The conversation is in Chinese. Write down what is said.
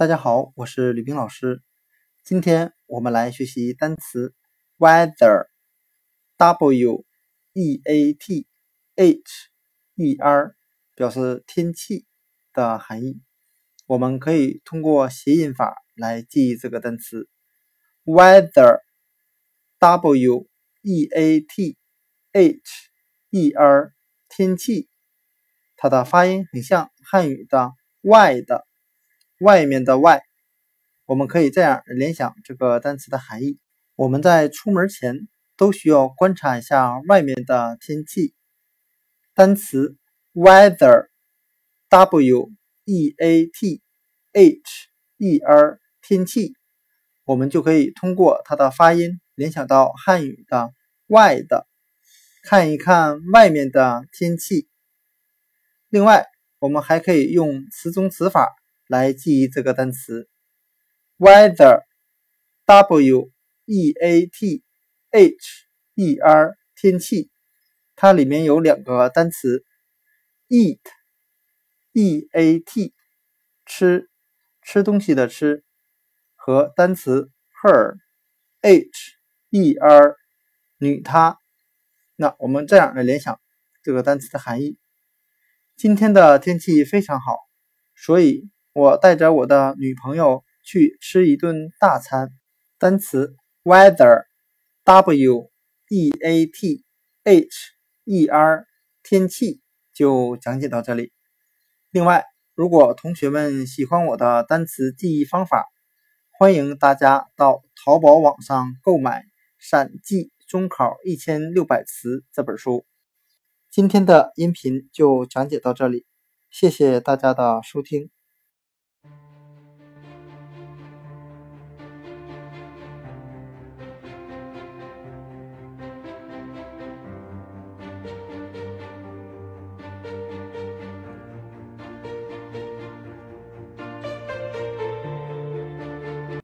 大家好，我是吕冰老师。今天我们来学习单词 weather，w e a t h e r，表示天气的含义。我们可以通过谐音法来记忆这个单词 weather，w e a t h e r，天气。它的发音很像汉语的“外”的外面的“外”，我们可以这样联想这个单词的含义：我们在出门前都需要观察一下外面的天气。单词 weather，w e a t h e r，天气，我们就可以通过它的发音联想到汉语的“外”的，看一看外面的天气。另外，我们还可以用词中词法来记忆这个单词 weather，w e a t h e r，天气。它里面有两个单词 eat，e a t，吃，吃东西的吃，和单词 her，h e r，女她。那我们这样来联想这个单词的含义。今天的天气非常好，所以我带着我的女朋友去吃一顿大餐。单词 weather，w e a t h e r，天气就讲解到这里。另外，如果同学们喜欢我的单词记忆方法，欢迎大家到淘宝网上购买《闪记中考一千六百词》这本书。今天的音频就讲解到这里，谢谢大家的收听。